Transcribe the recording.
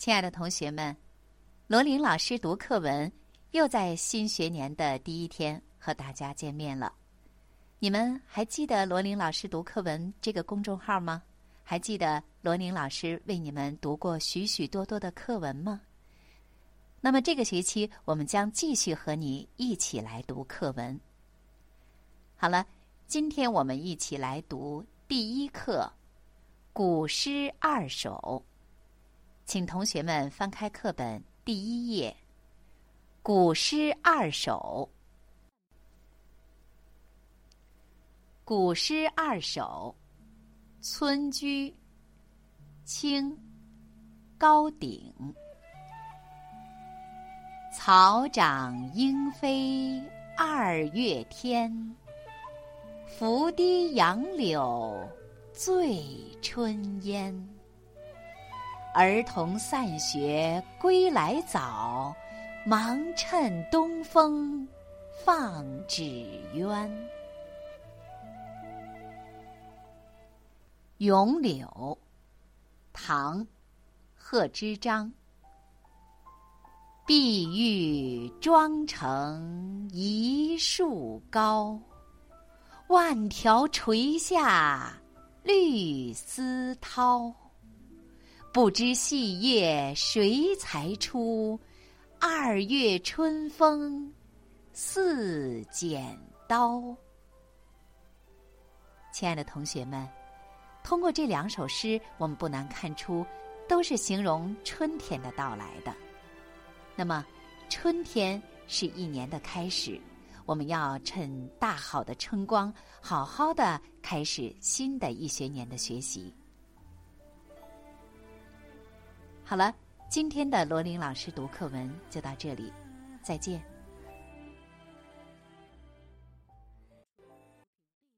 亲爱的同学们，罗琳老师读课文又在新学年的第一天和大家见面了。你们还记得罗琳老师读课文这个公众号吗？还记得罗琳老师为你们读过许许多多的课文吗？那么这个学期我们将继续和你一起来读课文。好了，今天我们一起来读第一课《古诗二首》。请同学们翻开课本第一页，《古诗二首》。《古诗二首》，村居，清，高鼎。草长莺飞二月天，拂堤杨柳醉春烟。儿童散学归来早，忙趁东风放纸鸢。咏柳，唐·贺知章。碧玉妆成一树高，万条垂下绿丝绦。不知细叶谁裁出？二月春风似剪刀。亲爱的同学们，通过这两首诗，我们不难看出，都是形容春天的到来的。那么，春天是一年的开始，我们要趁大好的春光，好好的开始新的一学年的学习。好了，今天的罗琳老师读课文就到这里，再见。